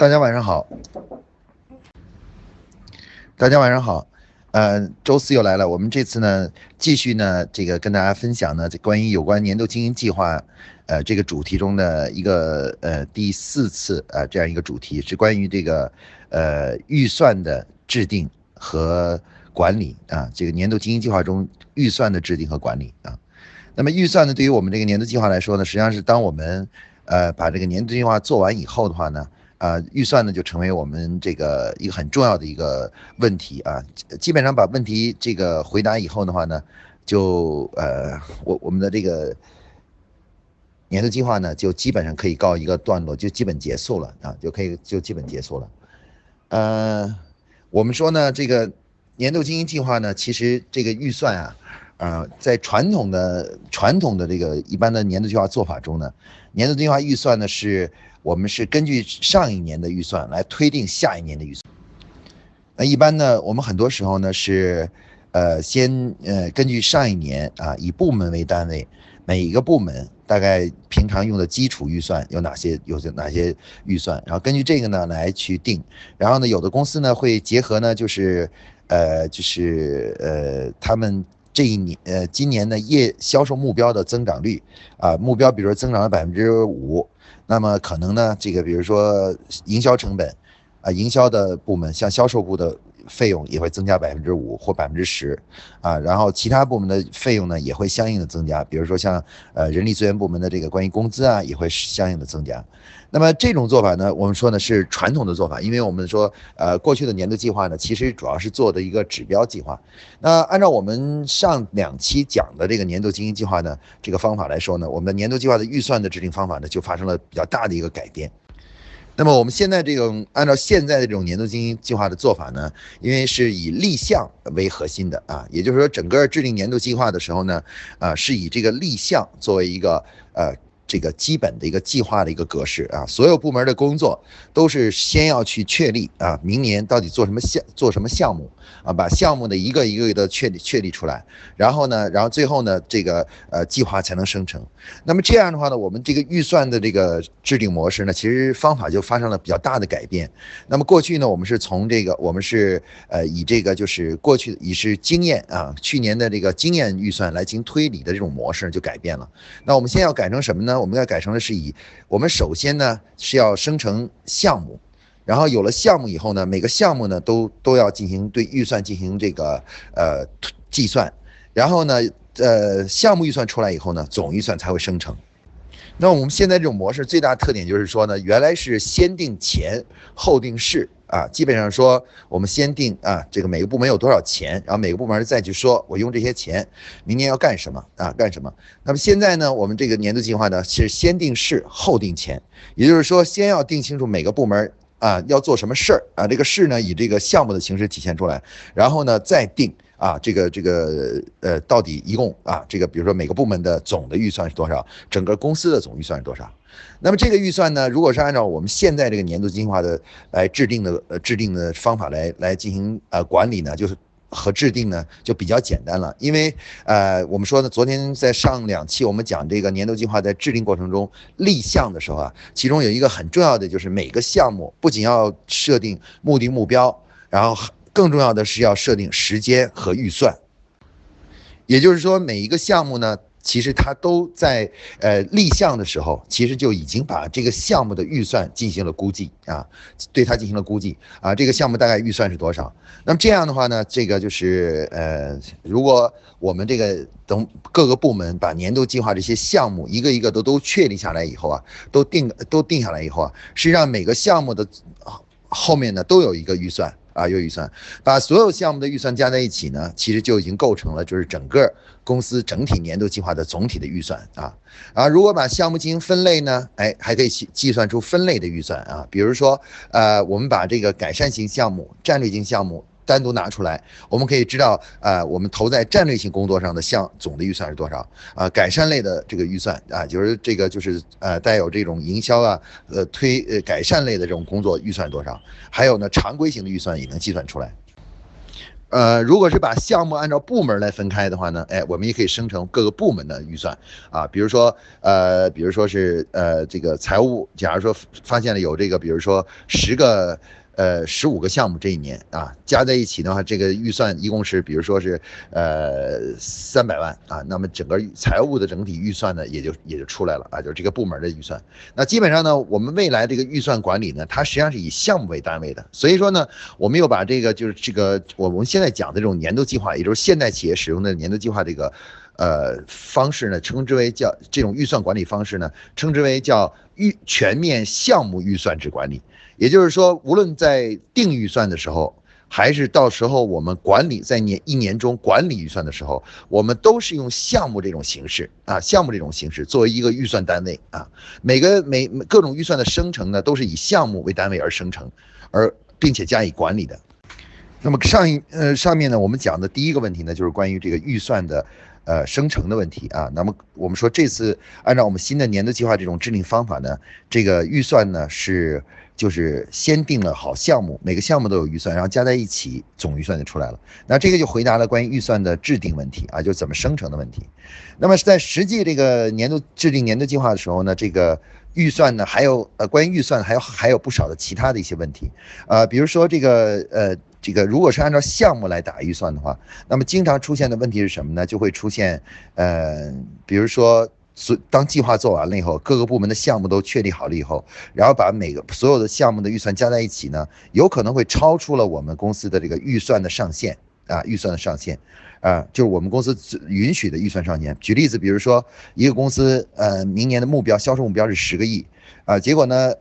大家晚上好，大家晚上好，呃，周四又来了，我们这次呢，继续呢，这个跟大家分享呢，这关于有关年度经营计划，呃，这个主题中的一个呃第四次啊这样一个主题，是关于这个呃预算的制定和管理啊，这个年度经营计划中预算的制定和管理啊，那么预算呢，对于我们这个年度计划来说呢，实际上是当我们呃把这个年度计划做完以后的话呢。啊，预算呢就成为我们这个一个很重要的一个问题啊。基本上把问题这个回答以后的话呢，就呃，我我们的这个年度计划呢就基本上可以告一个段落，就基本结束了啊，就可以就基本结束了。呃，我们说呢，这个年度经营计划呢，其实这个预算啊，啊，在传统的传统的这个一般的年度计划做法中呢，年度计划预算呢是。我们是根据上一年的预算来推定下一年的预算。那一般呢，我们很多时候呢是，呃，先呃根据上一年啊，以部门为单位，每一个部门大概平常用的基础预算有哪些，有些哪些预算，然后根据这个呢来去定。然后呢，有的公司呢会结合呢，就是呃就是呃他们这一年呃今年的业销售目标的增长率啊目标，比如说增长了百分之五。那么可能呢，这个比如说营销成本，啊，营销的部门像销售部的。费用也会增加百分之五或百分之十，啊，然后其他部门的费用呢也会相应的增加，比如说像呃人力资源部门的这个关于工资啊也会相应的增加。那么这种做法呢，我们说呢是传统的做法，因为我们说呃过去的年度计划呢其实主要是做的一个指标计划。那按照我们上两期讲的这个年度经营计划呢这个方法来说呢，我们的年度计划的预算的制定方法呢就发生了比较大的一个改变。那么我们现在这种按照现在的这种年度经营计划的做法呢，因为是以立项为核心的啊，也就是说整个制定年度计划的时候呢，啊是以这个立项作为一个呃。这个基本的一个计划的一个格式啊，所有部门的工作都是先要去确立啊，明年到底做什么项做什么项目啊，把项目的一个一个的确立确立出来，然后呢，然后最后呢，这个呃计划才能生成。那么这样的话呢，我们这个预算的这个制定模式呢，其实方法就发生了比较大的改变。那么过去呢，我们是从这个我们是呃以这个就是过去以是经验啊，去年的这个经验预算来进行推理的这种模式就改变了。那我们现在要改成什么呢？我们要改成的是以我们首先呢是要生成项目，然后有了项目以后呢，每个项目呢都都要进行对预算进行这个呃计算，然后呢呃项目预算出来以后呢，总预算才会生成。那我们现在这种模式最大特点就是说呢，原来是先定钱后定事。啊，基本上说，我们先定啊，这个每个部门有多少钱，然后每个部门再去说，我用这些钱，明年要干什么啊？干什么？那么现在呢，我们这个年度计划呢是先定事后定钱，也就是说，先要定清楚每个部门啊要做什么事儿啊，这个事呢以这个项目的形式体现出来，然后呢再定。啊，这个这个呃，到底一共啊，这个比如说每个部门的总的预算是多少？整个公司的总预算是多少？那么这个预算呢，如果是按照我们现在这个年度计划的来制定的呃制定的方法来来进行呃管理呢，就是和制定呢就比较简单了。因为呃我们说呢，昨天在上两期我们讲这个年度计划在制定过程中立项的时候啊，其中有一个很重要的就是每个项目不仅要设定目的目标，然后。更重要的是要设定时间和预算，也就是说，每一个项目呢，其实它都在呃立项的时候，其实就已经把这个项目的预算进行了估计啊，对它进行了估计啊，这个项目大概预算是多少？那么这样的话呢，这个就是呃，如果我们这个等各个部门把年度计划这些项目一个一个都都确立下来以后啊，都定都定下来以后啊，实际上每个项目的后面呢都有一个预算。啊，有预算，把所有项目的预算加在一起呢，其实就已经构成了就是整个公司整体年度计划的总体的预算啊。啊，如果把项目进行分类呢，哎，还可以计算出分类的预算啊。比如说，呃，我们把这个改善型项目、战略性项目。单独拿出来，我们可以知道，呃，我们投在战略性工作上的项总的预算是多少？啊，改善类的这个预算啊，就是这个就是呃带有这种营销啊，呃推呃改善类的这种工作预算多少？还有呢，常规型的预算也能计算出来。呃，如果是把项目按照部门来分开的话呢，哎，我们也可以生成各个部门的预算啊，比如说，呃，比如说是呃这个财务，假如说发现了有这个，比如说十个。呃，十五个项目这一年啊，加在一起的话，这个预算一共是，比如说是呃三百万啊，那么整个财务的整体预算呢，也就也就出来了啊，就是这个部门的预算。那基本上呢，我们未来这个预算管理呢，它实际上是以项目为单位的，所以说呢，我们又把这个就是这个我们现在讲的这种年度计划，也就是现代企业使用的年度计划这个呃方式呢，称之为叫这种预算管理方式呢，称之为叫预全面项目预算制管理。也就是说，无论在定预算的时候，还是到时候我们管理在年一年中管理预算的时候，我们都是用项目这种形式啊，项目这种形式作为一个预算单位啊。每个每各种预算的生成呢，都是以项目为单位而生成，而并且加以管理的。那么上一呃上面呢，我们讲的第一个问题呢，就是关于这个预算的呃生成的问题啊。那么我们说这次按照我们新的年度计划这种制定方法呢，这个预算呢是。就是先定了好项目，每个项目都有预算，然后加在一起，总预算就出来了。那这个就回答了关于预算的制定问题啊，就怎么生成的问题。那么在实际这个年度制定年度计划的时候呢，这个预算呢，还有呃关于预算还有还有不少的其他的一些问题，呃，比如说这个呃这个如果是按照项目来打预算的话，那么经常出现的问题是什么呢？就会出现呃，比如说。所当计划做完了以后，各个部门的项目都确定好了以后，然后把每个所有的项目的预算加在一起呢，有可能会超出了我们公司的这个预算的上限啊，预算的上限，啊，就是我们公司允许的预算上限。举例子，比如说一个公司，呃，明年的目标销售目标是十个亿，啊，结果呢，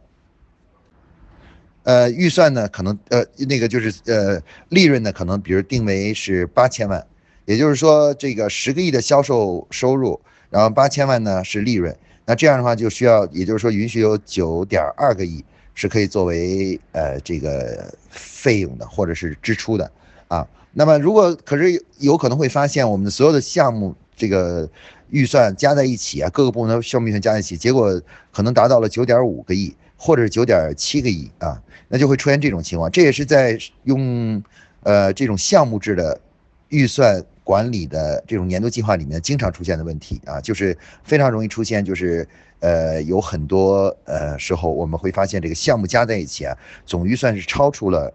呃，预算呢可能呃那个就是呃利润呢可能比如定为是八千万，也就是说这个十个亿的销售收入。然后八千万呢是利润，那这样的话就需要，也就是说允许有九点二个亿是可以作为呃这个费用的或者是支出的啊。那么如果可是有可能会发现我们所有的项目这个预算加在一起啊，各个部门的项目预算加在一起，结果可能达到了九点五个亿或者是九点七个亿啊，那就会出现这种情况。这也是在用呃这种项目制的预算。管理的这种年度计划里面经常出现的问题啊，就是非常容易出现，就是呃有很多呃时候我们会发现这个项目加在一起啊，总预算是超出了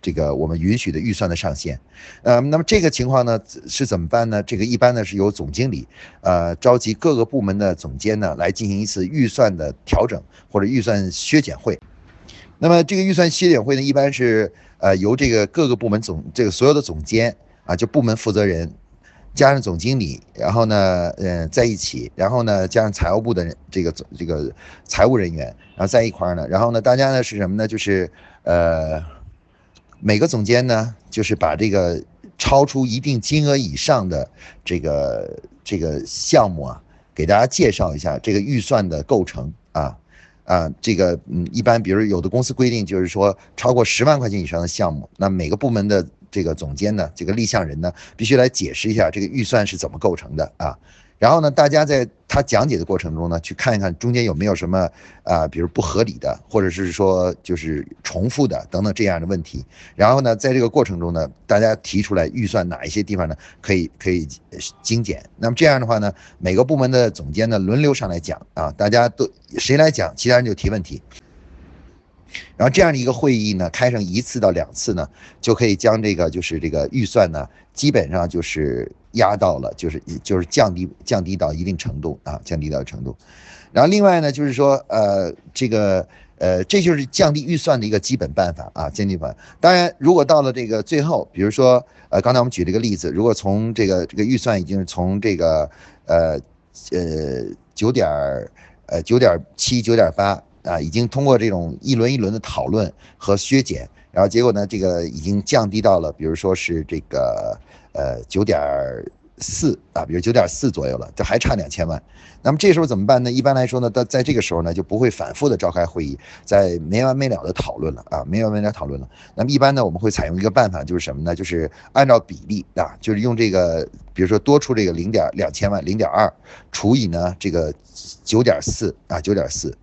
这个我们允许的预算的上限。呃，那么这个情况呢是怎么办呢？这个一般呢是由总经理呃召集各个部门的总监呢来进行一次预算的调整或者预算削减会。那么这个预算削减会呢，一般是呃由这个各个部门总这个所有的总监。啊，就部门负责人，加上总经理，然后呢，嗯，在一起，然后呢，加上财务部的人，这个总这个财务人员，然后在一块儿呢，然后呢，大家呢是什么呢？就是呃，每个总监呢，就是把这个超出一定金额以上的这个这个项目啊，给大家介绍一下这个预算的构成啊啊，这个嗯，一般比如有的公司规定就是说，超过十万块钱以上的项目，那每个部门的。这个总监呢，这个立项人呢，必须来解释一下这个预算是怎么构成的啊。然后呢，大家在他讲解的过程中呢，去看一看中间有没有什么啊，比如不合理的，或者是说就是重复的等等这样的问题。然后呢，在这个过程中呢，大家提出来预算哪一些地方呢可以可以精简。那么这样的话呢，每个部门的总监呢轮流上来讲啊，大家都谁来讲，其他人就提问题。然后这样的一个会议呢，开上一次到两次呢，就可以将这个就是这个预算呢，基本上就是压到了，就是就是降低降低到一定程度啊，降低到程度。然后另外呢，就是说呃这个呃这就是降低预算的一个基本办法啊，降低法。当然，如果到了这个最后，比如说呃刚才我们举了一个例子，如果从这个这个预算已经从这个呃呃九点呃九点七九点八。啊，已经通过这种一轮一轮的讨论和削减，然后结果呢，这个已经降低到了，比如说是这个呃九点四啊，比如九点四左右了，这还差两千万。那么这时候怎么办呢？一般来说呢，在在这个时候呢，就不会反复的召开会议，在没完没了的讨论了啊，没完没了讨论了。那么一般呢，我们会采用一个办法，就是什么呢？就是按照比例啊，就是用这个，比如说多出这个零点两千万，零点二除以呢这个九点四啊，九点四。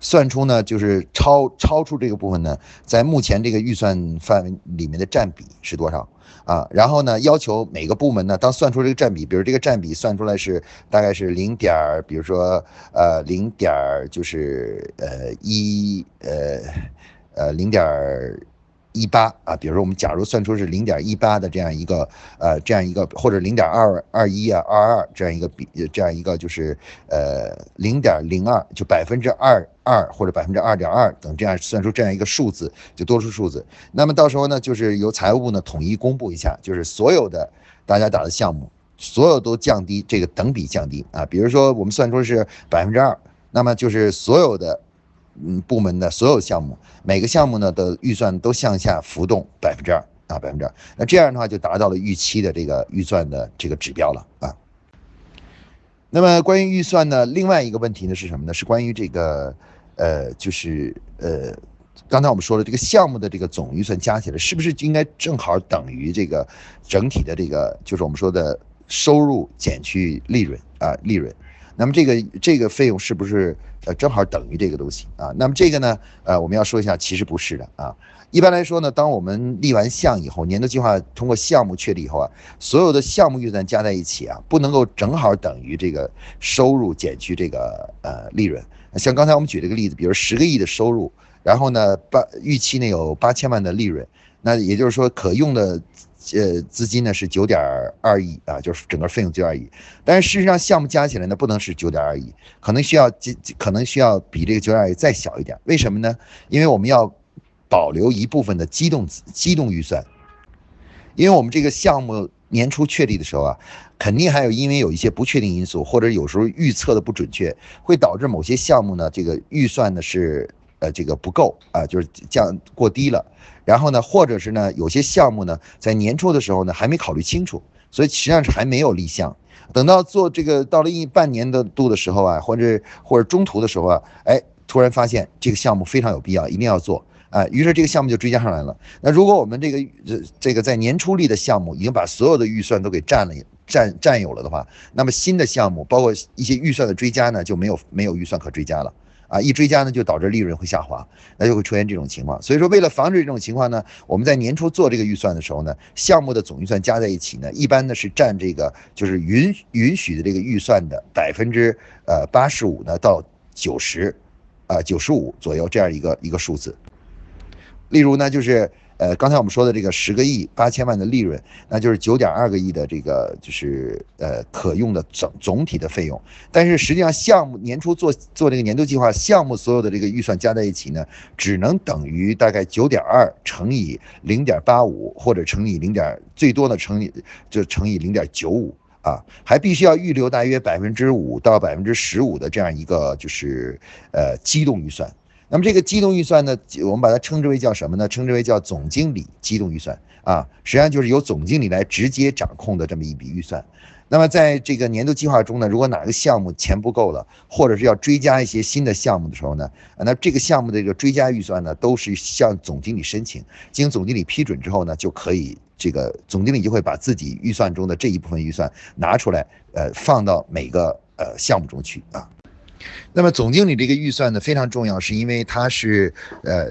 算出呢就是超超出这个部分呢，在目前这个预算范围里面的占比是多少啊？然后呢，要求每个部门呢，当算出这个占比，比如这个占比算出来是大概是零点儿，比如说呃零点儿就是呃一呃呃零点儿。一八啊，比如说我们假如算出是零点一八的这样一个呃这样一个或者零点二二一啊二二这样一个比这样一个就是呃零点零二就百分之二二或者百分之二点二等这样算出这样一个数字就多出数字，那么到时候呢就是由财务部呢统一公布一下，就是所有的大家打的项目所有都降低这个等比降低啊，比如说我们算出是百分之二，那么就是所有的。嗯，部门的所有项目，每个项目呢的预算都向下浮动百分之二啊，百分之二。那这样的话就达到了预期的这个预算的这个指标了啊。那么关于预算呢，另外一个问题呢是什么呢？是关于这个呃，就是呃，刚才我们说了，这个项目的这个总预算加起来是不是应该正好等于这个整体的这个就是我们说的收入减去利润啊，利润。那么这个这个费用是不是呃正好等于这个东西啊？那么这个呢，呃，我们要说一下，其实不是的啊。一般来说呢，当我们立完项以后，年度计划通过项目确立以后啊，所有的项目预算加在一起啊，不能够正好等于这个收入减去这个呃利润。像刚才我们举这个例子，比如十个亿的收入，然后呢八预期呢有八千万的利润，那也就是说可用的。呃，资金呢是九点二亿啊，就是整个费用九点二亿。但是事实上，项目加起来呢不能是九点二亿，可能需要可能需要比这个九点二亿再小一点。为什么呢？因为我们要保留一部分的机动机动预算，因为我们这个项目年初确立的时候啊，肯定还有因为有一些不确定因素，或者有时候预测的不准确，会导致某些项目呢这个预算呢是呃这个不够啊，就是降过低了。然后呢，或者是呢，有些项目呢，在年初的时候呢，还没考虑清楚，所以实际上是还没有立项。等到做这个到了一半年的度的时候啊，或者或者中途的时候啊，哎，突然发现这个项目非常有必要，一定要做啊，于是这个项目就追加上来了。那如果我们这个这这个在年初立的项目已经把所有的预算都给占了占占有了的话，那么新的项目包括一些预算的追加呢，就没有没有预算可追加了。啊，一追加呢，就导致利润会下滑，那就会出现这种情况。所以说，为了防止这种情况呢，我们在年初做这个预算的时候呢，项目的总预算加在一起呢，一般呢是占这个就是允允许的这个预算的百分之呃八十五呢到九十，啊九十五左右这样一个一个数字。例如呢，就是。呃，刚才我们说的这个十个亿八千万的利润，那就是九点二个亿的这个就是呃可用的总总体的费用。但是实际上项目年初做做这个年度计划，项目所有的这个预算加在一起呢，只能等于大概九点二乘以零点八五，或者乘以零点最多的乘以就乘以零点九五啊，还必须要预留大约百分之五到百分之十五的这样一个就是呃机动预算。那么这个机动预算呢，我们把它称之为叫什么呢？称之为叫总经理机动预算啊，实际上就是由总经理来直接掌控的这么一笔预算。那么在这个年度计划中呢，如果哪个项目钱不够了，或者是要追加一些新的项目的时候呢，那这个项目的这个追加预算呢，都是向总经理申请，经总经理批准之后呢，就可以这个总经理就会把自己预算中的这一部分预算拿出来，呃，放到每个呃项目中去啊。那么总经理这个预算呢非常重要，是因为它是呃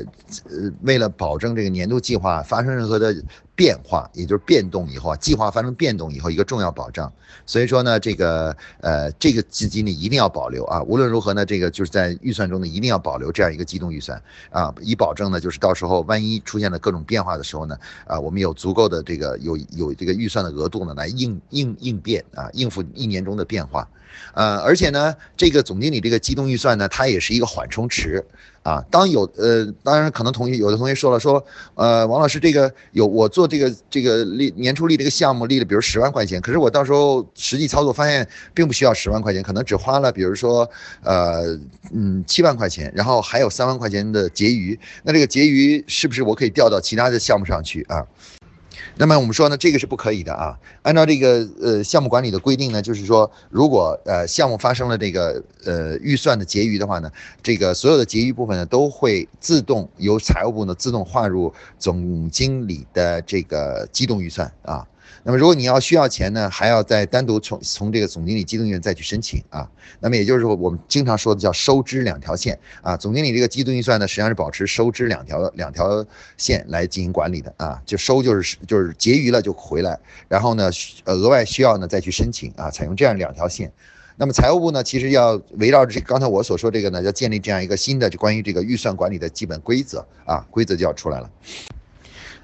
呃为了保证这个年度计划发生任何的变化，也就是变动以后啊，计划发生变动以后一个重要保障。所以说呢，这个呃这个资金呢一定要保留啊，无论如何呢，这个就是在预算中呢一定要保留这样一个机动预算啊，以保证呢就是到时候万一出现了各种变化的时候呢，啊我们有足够的这个有有这个预算的额度呢来应应应变啊，应付一年中的变化。呃，而且呢，这个总经理这个机动预算呢，它也是一个缓冲池啊。当有呃，当然可能同学有的同学说了，说呃，王老师这个有我做这个这个立年初立这个项目立了，比如十万块钱，可是我到时候实际操作发现并不需要十万块钱，可能只花了比如说呃嗯七万块钱，然后还有三万块钱的结余，那这个结余是不是我可以调到其他的项目上去啊？那么我们说呢，这个是不可以的啊。按照这个呃项目管理的规定呢，就是说，如果呃项目发生了这个呃预算的结余的话呢，这个所有的结余部分呢，都会自动由财务部呢自动划入总经理的这个机动预算啊。那么如果你要需要钱呢，还要再单独从从这个总经理机动预算再去申请啊。那么也就是说，我们经常说的叫收支两条线啊。总经理这个机动预算呢，实际上是保持收支两条两条线来进行管理的啊。就收就是就是结余了就回来，然后呢，呃额外需要呢再去申请啊，采用这样两条线。那么财务部呢，其实要围绕着这刚才我所说这个呢，要建立这样一个新的就关于这个预算管理的基本规则啊，规则就要出来了。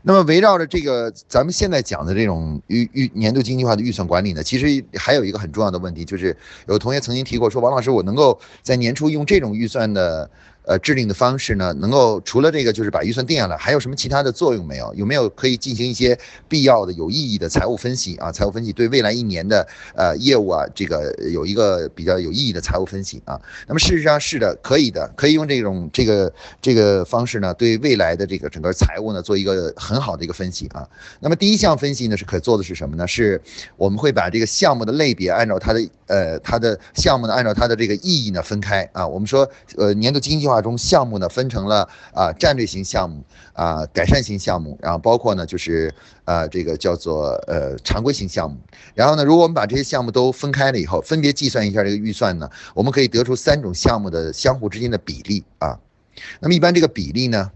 那么围绕着这个，咱们现在讲的这种预预年度经济化的预算管理呢，其实还有一个很重要的问题，就是有同学曾经提过说，王老师，我能够在年初用这种预算的。呃，制定的方式呢，能够除了这个，就是把预算定下来，还有什么其他的作用没有？有没有可以进行一些必要的、有意义的财务分析啊？财务分析对未来一年的呃业务啊，这个有一个比较有意义的财务分析啊。那么事实上是的，可以的，可以用这种这个这个方式呢，对未来的这个整个财务呢，做一个很好的一个分析啊。那么第一项分析呢，是可做的是什么呢？是我们会把这个项目的类别按照它的呃它的项目呢，按照它的这个意义呢分开啊。我们说呃年度经济中项目呢分成了啊战略型项目啊改善型项目，然后包括呢就是呃这个叫做呃常规型项目。然后呢，如果我们把这些项目都分开了以后，分别计算一下这个预算呢，我们可以得出三种项目的相互之间的比例啊。那么一般这个比例呢？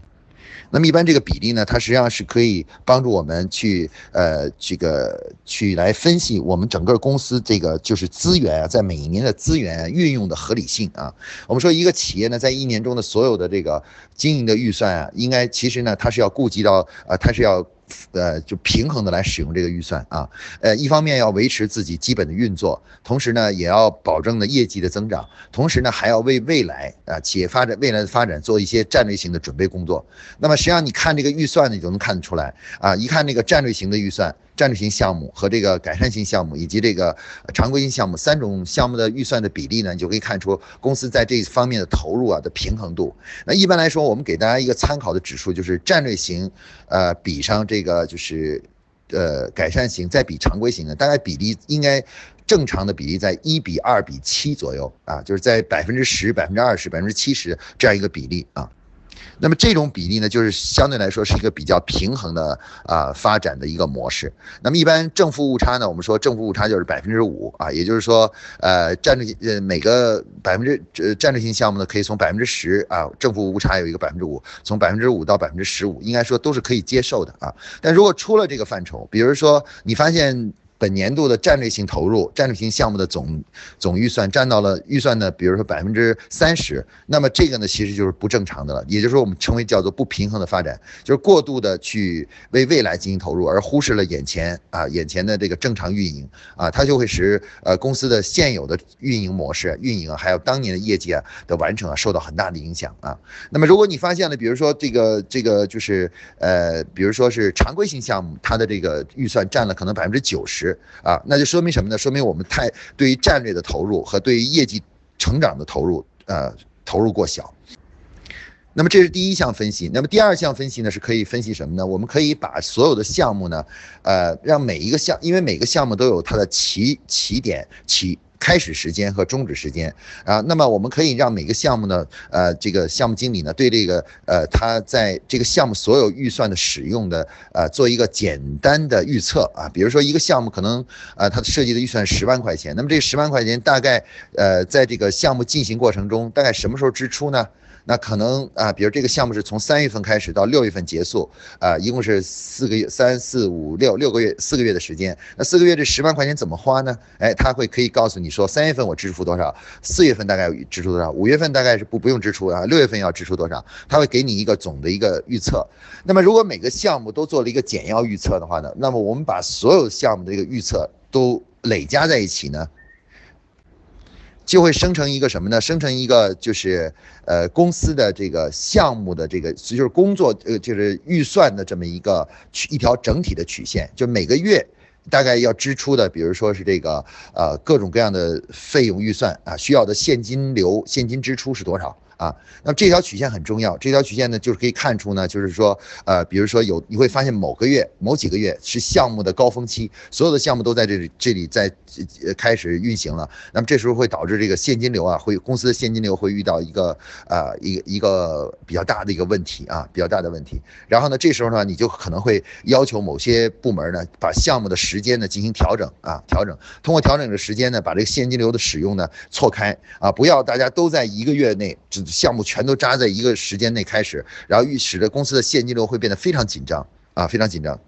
那么一般这个比例呢，它实际上是可以帮助我们去呃这个去来分析我们整个公司这个就是资源啊，在每一年的资源运用的合理性啊。我们说一个企业呢，在一年中的所有的这个经营的预算啊，应该其实呢，它是要顾及到啊，它是要。呃，就平衡的来使用这个预算啊，呃，一方面要维持自己基本的运作，同时呢，也要保证呢业绩的增长，同时呢，还要为未来啊企业发展未来的发展做一些战略性的准备工作。那么实际上你看这个预算呢，你就能看得出来啊，一看那个战略型的预算。战略性项目和这个改善性项目以及这个常规性项目三种项目的预算的比例呢，你就可以看出公司在这方面的投入啊的平衡度。那一般来说，我们给大家一个参考的指数，就是战略型，呃，比上这个就是，呃，改善型再比常规型的，大概比例应该正常的比例在一比二比七左右啊，就是在百分之十、百分之二十、百分之七十这样一个比例啊。那么这种比例呢，就是相对来说是一个比较平衡的啊发展的一个模式。那么一般正负误差呢，我们说正负误差就是百分之五啊，也就是说，呃，战略呃每个百分之呃战略性项目呢，可以从百分之十啊正负误差有一个百分之五，从百分之五到百分之十五，应该说都是可以接受的啊。但如果出了这个范畴，比如说你发现。本年度的战略性投入、战略性项目的总总预算占到了预算的，比如说百分之三十，那么这个呢，其实就是不正常的了。也就是说，我们称为叫做不平衡的发展，就是过度的去为未来进行投入，而忽视了眼前啊眼前的这个正常运营啊，它就会使呃公司的现有的运营模式、运营，还有当年的业绩啊的完成啊受到很大的影响啊。那么如果你发现了，比如说这个这个就是呃，比如说是常规性项目，它的这个预算占了可能百分之九十。啊，那就说明什么呢？说明我们太对于战略的投入和对于业绩成长的投入，呃，投入过小。那么这是第一项分析。那么第二项分析呢，是可以分析什么呢？我们可以把所有的项目呢，呃，让每一个项，因为每个项目都有它的起起点起。开始时间和终止时间啊，那么我们可以让每个项目呢，呃，这个项目经理呢，对这个呃，他在这个项目所有预算的使用的呃，做一个简单的预测啊，比如说一个项目可能呃，它设计的预算十万块钱，那么这十万块钱大概呃，在这个项目进行过程中，大概什么时候支出呢？那可能啊，比如这个项目是从三月份开始到六月份结束，啊，一共是四个月，三四五六六个月，四个月的时间。那四个月这十万块钱怎么花呢？哎，他会可以告诉你说，三月份我支付多少，四月份大概支出多少，五月份大概是不不用支出啊，六月份要支出多少，他会给你一个总的一个预测。那么如果每个项目都做了一个简要预测的话呢，那么我们把所有项目的一个预测都累加在一起呢？就会生成一个什么呢？生成一个就是呃公司的这个项目的这个就是工作呃就是预算的这么一个曲一条整体的曲线，就每个月大概要支出的，比如说是这个呃各种各样的费用预算啊，需要的现金流现金支出是多少？啊。那么这条曲线很重要，这条曲线呢就是可以看出呢，就是说呃，比如说有你会发现某个月、某几个月是项目的高峰期，所有的项目都在这里这里在开始运行了，那么这时候会导致这个现金流啊，会公司的现金流会遇到一个呃一个一个比较大的一个问题啊，比较大的问题。然后呢，这时候呢，你就可能会要求某些部门呢，把项目的时间呢进行调整啊，调整，通过调整的时间呢，把这个现金流的使用呢错开啊，不要大家都在一个月内，只项目全都扎在一个时间内开始，然后预使得公司的现金流会变得非常紧张啊，非常紧张。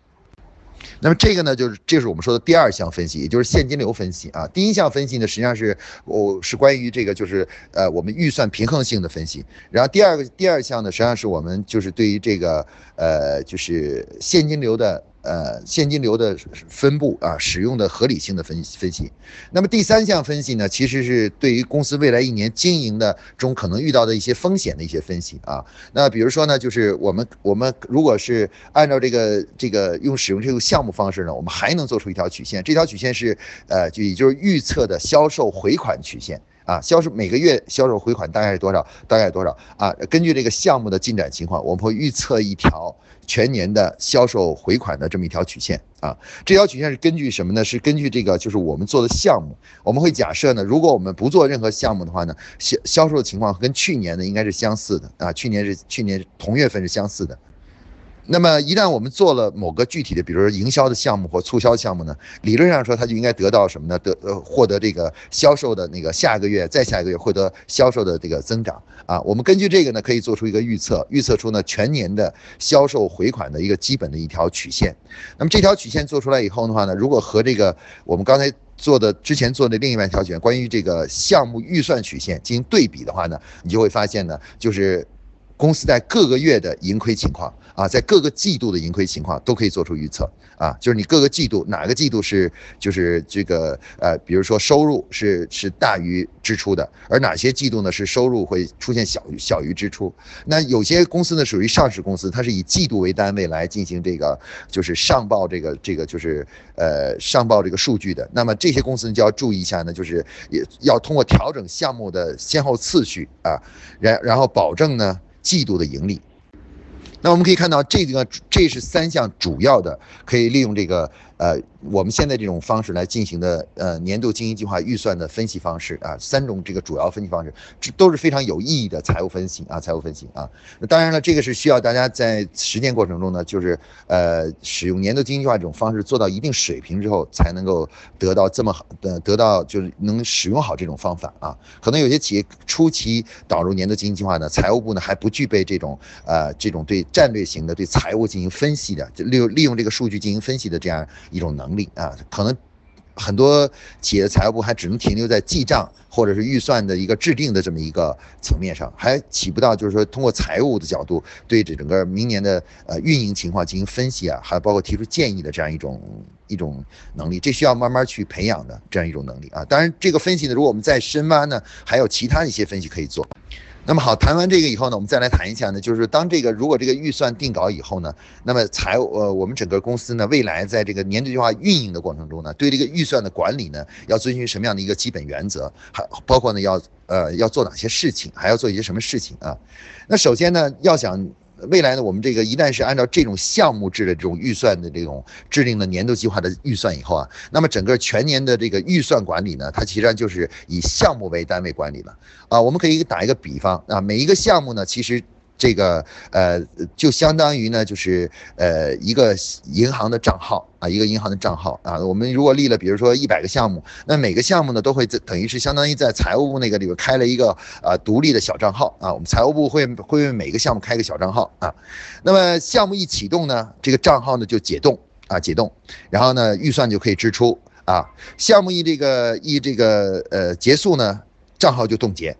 那么这个呢，就是这是我们说的第二项分析，也就是现金流分析啊。第一项分析呢，实际上是我是关于这个就是呃我们预算平衡性的分析。然后第二个第二项呢，实际上是我们就是对于这个呃就是现金流的。呃，现金流的分布啊，使用的合理性的分分析。那么第三项分析呢，其实是对于公司未来一年经营的中可能遇到的一些风险的一些分析啊。那比如说呢，就是我们我们如果是按照这个这个用使用这个项目方式呢，我们还能做出一条曲线。这条曲线是呃，就也就是预测的销售回款曲线啊。销售每个月销售回款大概是多少？大概多少啊？根据这个项目的进展情况，我们会预测一条。全年的销售回款的这么一条曲线啊，这条曲线是根据什么呢？是根据这个，就是我们做的项目，我们会假设呢，如果我们不做任何项目的话呢，销销售情况跟去年呢应该是相似的啊，去年是去年同月份是相似的。那么一旦我们做了某个具体的，比如说营销的项目或促销项目呢，理论上说它就应该得到什么呢？得呃获得这个销售的那个下个月再下一个月获得销售的这个增长啊。我们根据这个呢，可以做出一个预测，预测出呢全年的销售回款的一个基本的一条曲线。那么这条曲线做出来以后的话呢，如果和这个我们刚才做的之前做的另外一条曲线关于这个项目预算曲线进行对比的话呢，你就会发现呢，就是公司在各个月的盈亏情况。啊，在各个季度的盈亏情况都可以做出预测啊，就是你各个季度哪个季度是就是这个呃，比如说收入是是大于支出的，而哪些季度呢是收入会出现小于小于支出？那有些公司呢属于上市公司，它是以季度为单位来进行这个就是上报这个这个就是呃上报这个数据的。那么这些公司呢就要注意一下呢，就是也要通过调整项目的先后次序啊，然然后保证呢季度的盈利。那我们可以看到，这个这是三项主要的可以利用这个。呃，我们现在这种方式来进行的呃年度经营计划预算的分析方式啊，三种这个主要分析方式，这都是非常有意义的财务分析啊，财务分析啊。那当然了，这个是需要大家在实践过程中呢，就是呃使用年度经营计划这种方式做到一定水平之后，才能够得到这么好的得到就是能使用好这种方法啊。可能有些企业初期导入年度经营计划呢，财务部呢还不具备这种呃这种对战略型的对财务进行分析的，就利用利用这个数据进行分析的这样。一种能能力啊，可能很多企业的财务部还只能停留在记账或者是预算的一个制定的这么一个层面上，还起不到就是说通过财务的角度对这整个明年的呃运营情况进行分析啊，还包括提出建议的这样一种一种能力，这需要慢慢去培养的这样一种能力啊。当然，这个分析呢，如果我们再深挖呢，还有其他的一些分析可以做。那么好，谈完这个以后呢，我们再来谈一下呢，就是当这个如果这个预算定稿以后呢，那么财务呃我们整个公司呢，未来在这个年度计划运营的过程中呢，对这个预算的管理呢，要遵循什么样的一个基本原则，还包括呢要呃要做哪些事情，还要做一些什么事情啊？那首先呢，要想。未来呢，我们这个一旦是按照这种项目制的这种预算的这种制定的年度计划的预算以后啊，那么整个全年的这个预算管理呢，它其实上就是以项目为单位管理了啊。我们可以打一个比方啊，每一个项目呢，其实。这个呃，就相当于呢，就是呃一个银行的账号啊，一个银行的账号啊。我们如果立了，比如说一百个项目，那每个项目呢，都会在等于是相当于在财务部那个里边开了一个呃独立的小账号啊。我们财务部会会为每个项目开一个小账号啊。那么项目一启动呢，这个账号呢就解冻啊，解冻，然后呢预算就可以支出啊。项目一这个一这个呃结束呢，账号就冻结。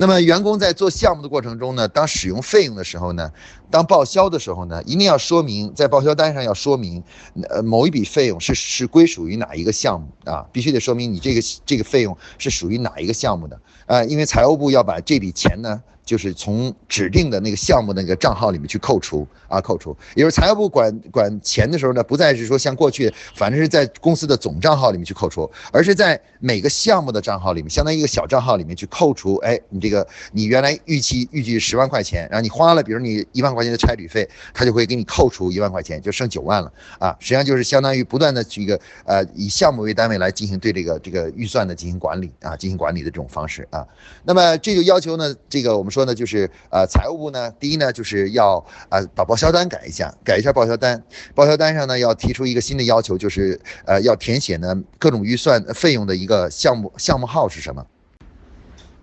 那么员工在做项目的过程中呢，当使用费用的时候呢，当报销的时候呢，一定要说明在报销单上要说明，呃，某一笔费用是是归属于哪一个项目啊？必须得说明你这个这个费用是属于哪一个项目的啊？因为财务部要把这笔钱呢。就是从指定的那个项目那个账号里面去扣除啊，扣除。也就是财务部管管钱的时候呢，不再是说像过去，反正是在公司的总账号里面去扣除，而是在每个项目的账号里面，相当于一个小账号里面去扣除。哎，你这个你原来预期预计十万块钱，然后你花了，比如你一万块钱的差旅费，他就会给你扣除一万块钱，就剩九万了啊。实际上就是相当于不断的这个呃以项目为单位来进行对这个这个预算的进行管理啊，进行管理的这种方式啊。那么这就要求呢，这个我们说呢，就是呃财务部呢，第一呢就是要呃把报销单改一下，改一下报销单。报销单上呢要提出一个新的要求，就是呃要填写呢各种预算费用的一个项目项目号是什么。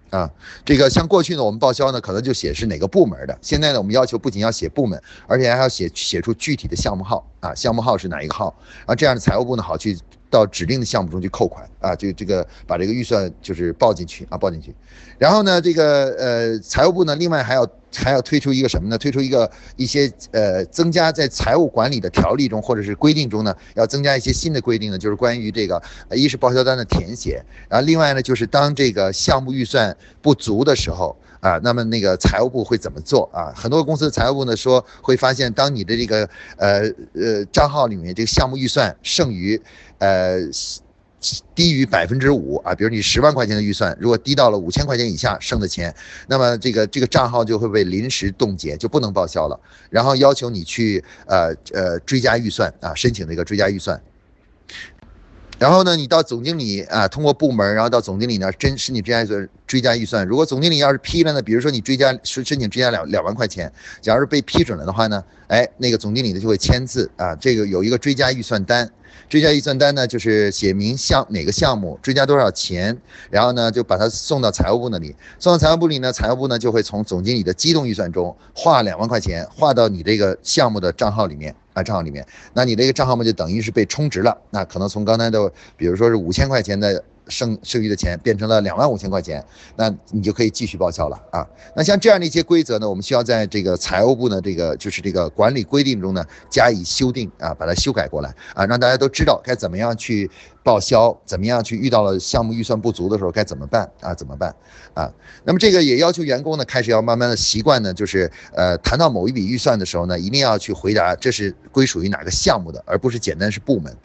啊，这个像过去呢，我们报销呢，可能就写是哪个部门的。现在呢，我们要求不仅要写部门，而且还要写写出具体的项目号啊，项目号是哪一个号，啊这样的财务部呢好去到指定的项目中去扣款啊，就这个把这个预算就是报进去啊，报进去。然后呢，这个呃财务部呢，另外还要。还要推出一个什么呢？推出一个一些呃，增加在财务管理的条例中或者是规定中呢，要增加一些新的规定呢，就是关于这个，一是报销单的填写，然后另外呢，就是当这个项目预算不足的时候啊，那么那个财务部会怎么做啊？很多公司财务部呢说会发现，当你的这个呃呃账号里面这个项目预算剩余，呃。低于百分之五啊，比如你十万块钱的预算，如果低到了五千块钱以下剩的钱，那么这个这个账号就会被临时冻结，就不能报销了。然后要求你去呃呃追加预算啊，申请那个追加预算。然后呢，你到总经理啊，通过部门，然后到总经理那真申请追加预算。追加预算，如果总经理要是批了呢，比如说你追加申申请追加两两万块钱，假如被批准了的话呢，哎，那个总经理呢就会签字啊，这个有一个追加预算单。追加预算单呢，就是写明项哪个项目追加多少钱，然后呢就把它送到财务部那里，送到财务部里呢，财务部呢就会从总经理的机动预算中划两万块钱，划到你这个项目的账号里面啊，账号里面，那你这个账号嘛就等于是被充值了，那可能从刚才的，比如说是五千块钱的。剩剩余的钱变成了两万五千块钱，那你就可以继续报销了啊。那像这样的一些规则呢，我们需要在这个财务部呢，这个就是这个管理规定中呢加以修订啊，把它修改过来啊，让大家都知道该怎么样去报销，怎么样去遇到了项目预算不足的时候该怎么办啊？怎么办啊？那么这个也要求员工呢，开始要慢慢的习惯呢，就是呃，谈到某一笔预算的时候呢，一定要去回答这是归属于哪个项目的，而不是简单是部门。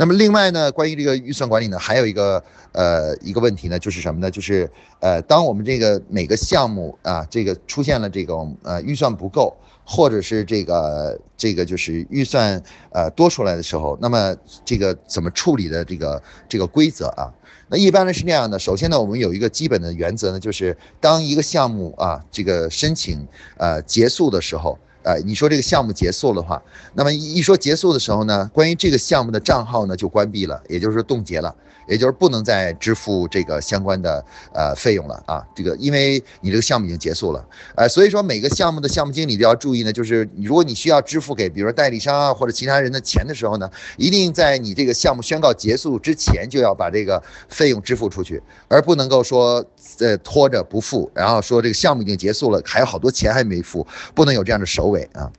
那么另外呢，关于这个预算管理呢，还有一个呃一个问题呢，就是什么呢？就是呃，当我们这个每个项目啊，这个出现了这种呃预算不够，或者是这个这个就是预算呃多出来的时候，那么这个怎么处理的这个这个规则啊？那一般呢是这样的，首先呢，我们有一个基本的原则呢，就是当一个项目啊这个申请呃结束的时候。呃，你说这个项目结束的话，那么一说结束的时候呢，关于这个项目的账号呢就关闭了，也就是冻结了。也就是不能再支付这个相关的呃费用了啊，这个因为你这个项目已经结束了，呃，所以说每个项目的项目经理都要注意呢，就是如果你需要支付给比如说代理商啊或者其他人的钱的时候呢，一定在你这个项目宣告结束之前就要把这个费用支付出去，而不能够说呃拖着不付，然后说这个项目已经结束了，还有好多钱还没付，不能有这样的首尾啊。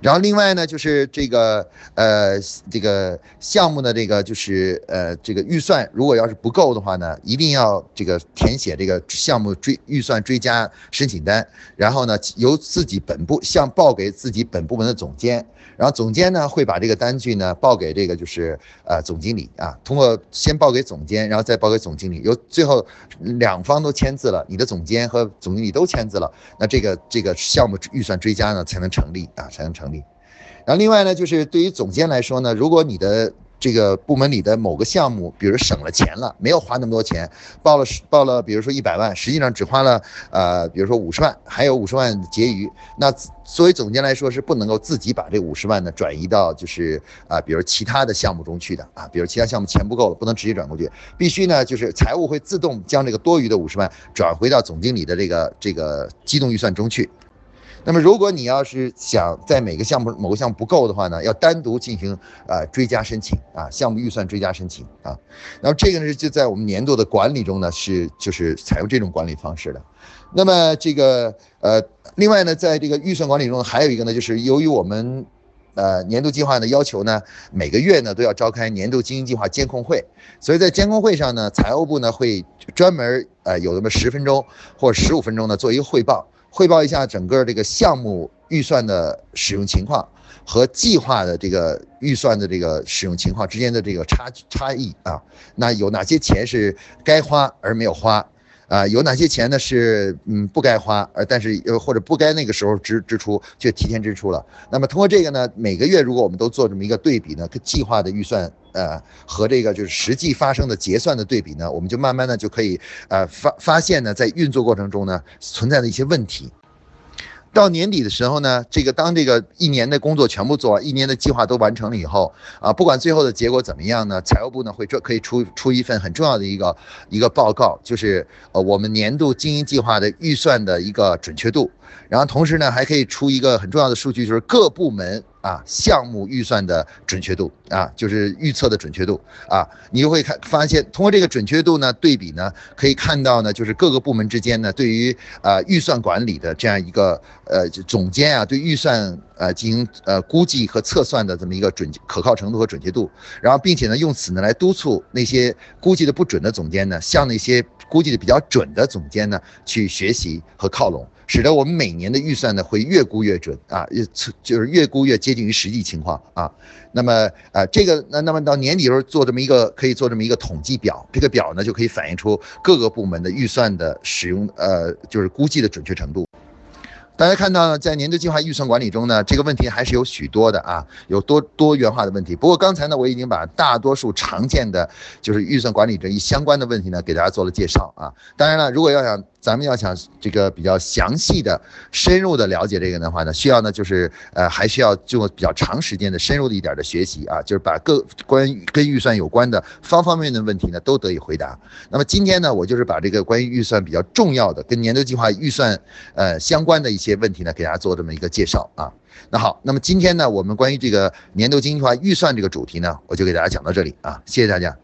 然后另外呢，就是这个呃，这个项目的这个就是呃，这个预算如果要是不够的话呢，一定要这个填写这个项目追预算追加申请单，然后呢由自己本部向报给自己本部门的总监，然后总监呢会把这个单据呢报给这个就是呃总经理啊，通过先报给总监，然后再报给总经理，由最后两方都签字了，你的总监和总经理都签字了，那这个这个项目预算追加呢才能成立啊，才能成立。然后另外呢，就是对于总监来说呢，如果你的这个部门里的某个项目，比如省了钱了，没有花那么多钱，报了报了，比如说一百万，实际上只花了呃，比如说五十万，还有五十万结余，那作为总监来说是不能够自己把这五十万呢转移到就是啊，比如其他的项目中去的啊，比如其他项目钱不够了，不能直接转过去，必须呢就是财务会自动将这个多余的五十万转回到总经理的这个这个机动预算中去。那么，如果你要是想在每个项目某个项目不够的话呢，要单独进行呃追加申请啊，项目预算追加申请啊。然后这个呢，就在我们年度的管理中呢，是就是采用这种管理方式的。那么这个呃，另外呢，在这个预算管理中还有一个呢，就是由于我们。呃年度计划呢要求呢每个月呢都要召开年度经营计划监控会，所以在监控会上呢，财务部呢会专门呃有那么十分钟或十五分钟呢做一个汇报，汇报一下整个这个项目预算的使用情况。和计划的这个预算的这个使用情况之间的这个差差异啊，那有哪些钱是该花而没有花啊？有哪些钱呢是嗯不该花，而但是呃或者不该那个时候支支出却提前支出了？那么通过这个呢，每个月如果我们都做这么一个对比呢，计划的预算呃和这个就是实际发生的结算的对比呢，我们就慢慢的就可以呃发发现呢，在运作过程中呢存在的一些问题。到年底的时候呢，这个当这个一年的工作全部做完，一年的计划都完成了以后，啊，不管最后的结果怎么样呢，财务部呢会这可以出出一份很重要的一个一个报告，就是呃我们年度经营计划的预算的一个准确度，然后同时呢还可以出一个很重要的数据，就是各部门。啊，项目预算的准确度啊，就是预测的准确度啊，你就会看发现，通过这个准确度呢对比呢，可以看到呢，就是各个部门之间呢，对于呃预算管理的这样一个呃总监啊，对预算呃进行呃估计和测算的这么一个准可靠程度和准确度，然后并且呢用此呢来督促那些估计的不准的总监呢，向那些估计的比较准的总监呢去学习和靠拢。使得我们每年的预算呢会越估越准啊，越就是越估越接近于实际情况啊。那么啊，这个那那么到年底时候做这么一个可以做这么一个统计表，这个表呢就可以反映出各个部门的预算的使用呃就是估计的准确程度。大家看到，在年度计划预算管理中呢，这个问题还是有许多的啊，有多多元化的问题。不过刚才呢，我已经把大多数常见的就是预算管理这一相关的问题呢，给大家做了介绍啊。当然了，如果要想咱们要想这个比较详细的、深入的了解这个的话呢，需要呢就是呃还需要做比较长时间的深入的一点的学习啊，就是把各关于跟预算有关的方方面面的问题呢都得以回答。那么今天呢，我就是把这个关于预算比较重要的、跟年度计划预算呃相关的一些问题呢，给大家做这么一个介绍啊。那好，那么今天呢，我们关于这个年度经济计划预算这个主题呢，我就给大家讲到这里啊，谢谢大家。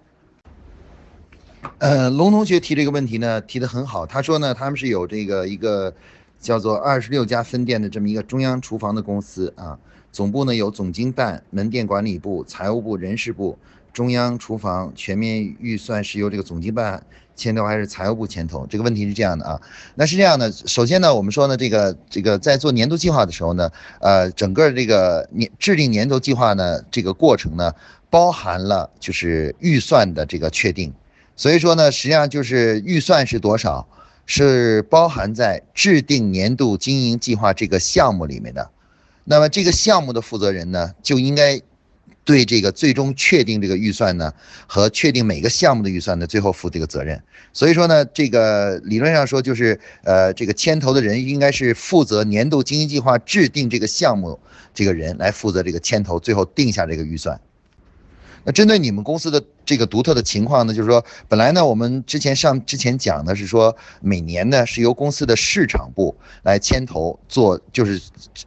呃，龙同学提这个问题呢，提得很好。他说呢，他们是有这个一个叫做二十六家分店的这么一个中央厨房的公司啊，总部呢有总经办、门店管理部、财务部、人事部、中央厨房。全面预算是由这个总经办牵头还是财务部牵头？这个问题是这样的啊。那是这样的，首先呢，我们说呢，这个这个在做年度计划的时候呢，呃，整个这个年制定年度计划呢，这个过程呢，包含了就是预算的这个确定。所以说呢，实际上就是预算是多少，是包含在制定年度经营计划这个项目里面的。那么这个项目的负责人呢，就应该对这个最终确定这个预算呢，和确定每个项目的预算呢，最后负这个责任。所以说呢，这个理论上说就是呃，这个牵头的人应该是负责年度经营计划制定这个项目这个人来负责这个牵头，最后定下这个预算。那针对你们公司的这个独特的情况呢，就是说，本来呢，我们之前上之前讲的是说，每年呢是由公司的市场部来牵头做，就是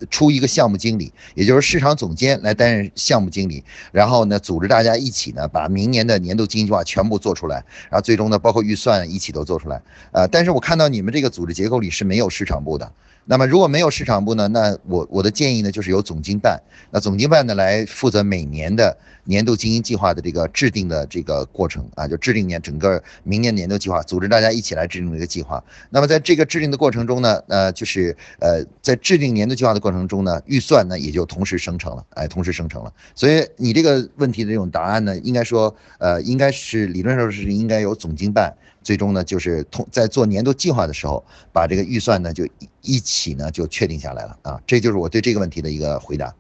出一个项目经理，也就是市场总监来担任项目经理，然后呢，组织大家一起呢，把明年的年度经营计划全部做出来，然后最终呢，包括预算一起都做出来。呃，但是我看到你们这个组织结构里是没有市场部的。那么如果没有市场部呢？那我我的建议呢，就是由总经办，那总经办呢来负责每年的年度经营计划的这个制定的这个过程啊，就制定年整个明年年度计划，组织大家一起来制定这个计划。那么在这个制定的过程中呢，呃，就是呃，在制定年度计划的过程中呢，预算呢也就同时生成了，哎，同时生成了。所以你这个问题的这种答案呢，应该说，呃，应该是理论上是应该由总经办。最终呢，就是通在做年度计划的时候，把这个预算呢就一起呢就确定下来了啊，这就是我对这个问题的一个回答。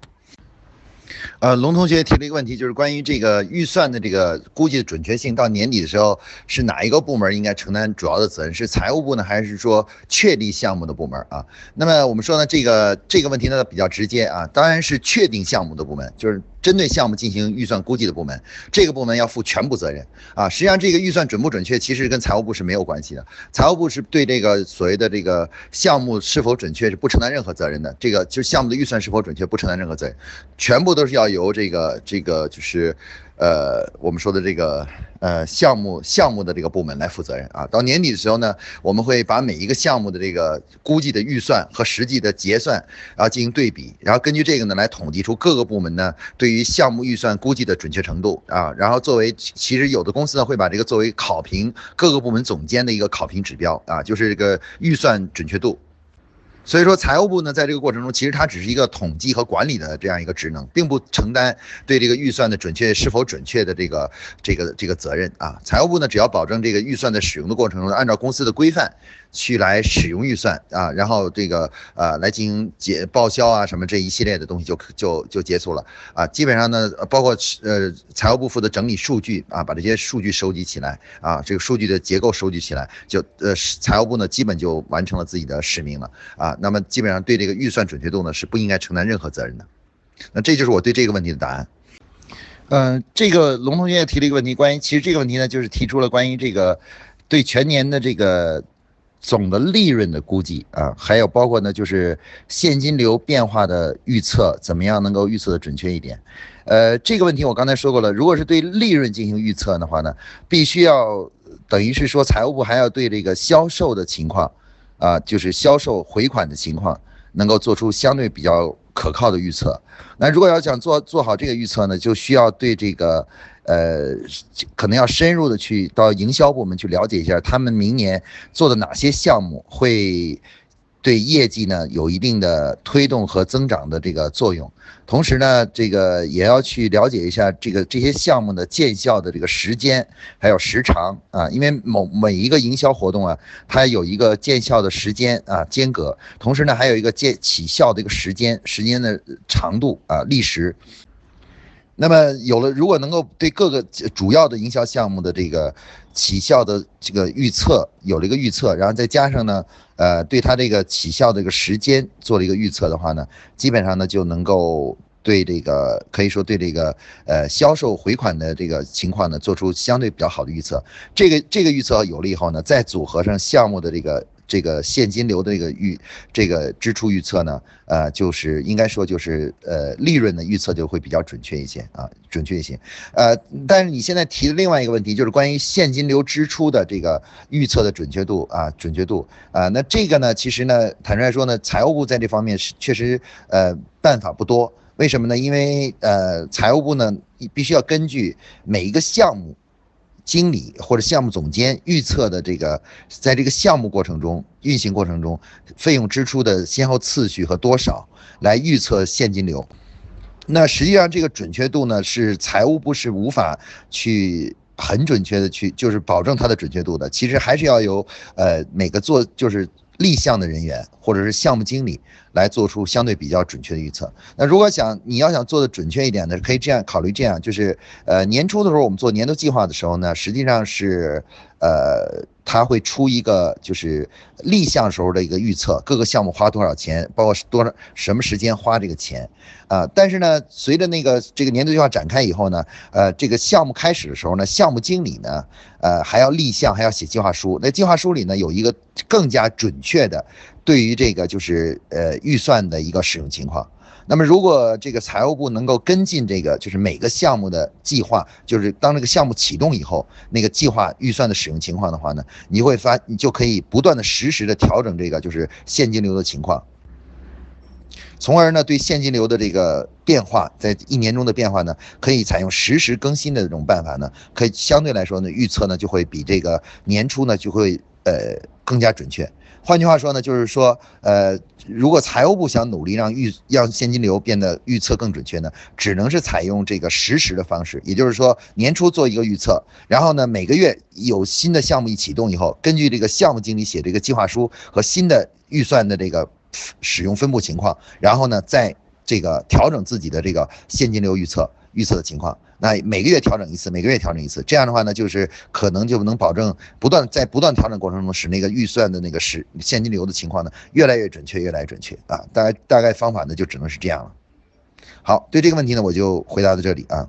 呃，龙同学提了一个问题，就是关于这个预算的这个估计的准确性，到年底的时候是哪一个部门应该承担主要的责任？是财务部呢，还是说确定项目的部门啊？那么我们说呢，这个这个问题呢比较直接啊，当然是确定项目的部门，就是针对项目进行预算估计的部门，这个部门要负全部责任啊。实际上这个预算准不准确，其实跟财务部是没有关系的，财务部是对这个所谓的这个项目是否准确是不承担任何责任的，这个就是项目的预算是否准确不承担任何责任，全部都是要。由这个这个就是，呃，我们说的这个呃项目项目的这个部门来负责任啊。到年底的时候呢，我们会把每一个项目的这个估计的预算和实际的结算，然后进行对比，然后根据这个呢来统计出各个部门呢对于项目预算估计的准确程度啊。然后作为其实有的公司呢会把这个作为考评各个部门总监的一个考评指标啊，就是这个预算准确度。所以说，财务部呢，在这个过程中，其实它只是一个统计和管理的这样一个职能，并不承担对这个预算的准确是否准确的这个这个这个责任啊。财务部呢，只要保证这个预算的使用的过程中，按照公司的规范。去来使用预算啊，然后这个呃来进行结报销啊什么这一系列的东西就就就结束了啊。基本上呢，包括呃财务部负责整理数据啊，把这些数据收集起来啊，这个数据的结构收集起来，就呃财务部呢基本就完成了自己的使命了啊。那么基本上对这个预算准确度呢是不应该承担任何责任的。那这就是我对这个问题的答案。嗯，这个龙同学也提了一个问题，关于其实这个问题呢就是提出了关于这个对全年的这个。总的利润的估计啊，还有包括呢，就是现金流变化的预测，怎么样能够预测的准确一点？呃，这个问题我刚才说过了，如果是对利润进行预测的话呢，必须要等于是说财务部还要对这个销售的情况，啊，就是销售回款的情况，能够做出相对比较可靠的预测。那如果要想做做好这个预测呢，就需要对这个。呃，可能要深入的去到营销部门去了解一下，他们明年做的哪些项目会对业绩呢有一定的推动和增长的这个作用。同时呢，这个也要去了解一下这个这些项目的见效的这个时间还有时长啊，因为某每一个营销活动啊，它有一个见效的时间啊间隔，同时呢还有一个见起效的一个时间时间的长度啊历时。那么有了，如果能够对各个主要的营销项目的这个起效的这个预测有了一个预测，然后再加上呢，呃，对它这个起效的一个时间做了一个预测的话呢，基本上呢就能够对这个可以说对这个呃销售回款的这个情况呢做出相对比较好的预测。这个这个预测有了以后呢，再组合上项目的这个。这个现金流的这个预，这个支出预测呢，呃，就是应该说就是呃利润的预测就会比较准确一些啊，准确一些。呃，但是你现在提的另外一个问题就是关于现金流支出的这个预测的准确度啊，准确度啊，那这个呢，其实呢，坦率说呢，财务部在这方面是确实呃办法不多。为什么呢？因为呃财务部呢必须要根据每一个项目。经理或者项目总监预测的这个，在这个项目过程中、运行过程中，费用支出的先后次序和多少，来预测现金流。那实际上这个准确度呢，是财务部是无法去很准确的去，就是保证它的准确度的。其实还是要由呃每个做就是。立项的人员或者是项目经理来做出相对比较准确的预测。那如果想你要想做的准确一点呢，可以这样考虑：这样就是呃年初的时候我们做年度计划的时候呢，实际上是呃他会出一个就是立项时候的一个预测，各个项目花多少钱，包括多少什么时间花这个钱啊。但是呢，随着那个这个年度计划展开以后呢，呃这个项目开始的时候呢，项目经理呢呃还要立项，还要写计划书。那计划书里呢有一个更加准确。的，对于这个就是呃预算的一个使用情况。那么如果这个财务部能够跟进这个，就是每个项目的计划，就是当这个项目启动以后，那个计划预算的使用情况的话呢，你会发，你就可以不断的实时的调整这个就是现金流的情况，从而呢对现金流的这个变化，在一年中的变化呢，可以采用实时更新的这种办法呢，可以相对来说呢预测呢就会比这个年初呢就会呃更加准确。换句话说呢，就是说，呃，如果财务部想努力让预让现金流变得预测更准确呢，只能是采用这个实时的方式，也就是说，年初做一个预测，然后呢，每个月有新的项目一启动以后，根据这个项目经理写这个计划书和新的预算的这个使用分布情况，然后呢，再这个调整自己的这个现金流预测。预测的情况，那每个月调整一次，每个月调整一次，这样的话呢，就是可能就能保证不断在不断调整过程中，使那个预算的那个使现金流的情况呢越来越准确，越来越准确啊。大概大概方法呢就只能是这样了。好，对这个问题呢，我就回答到这里啊。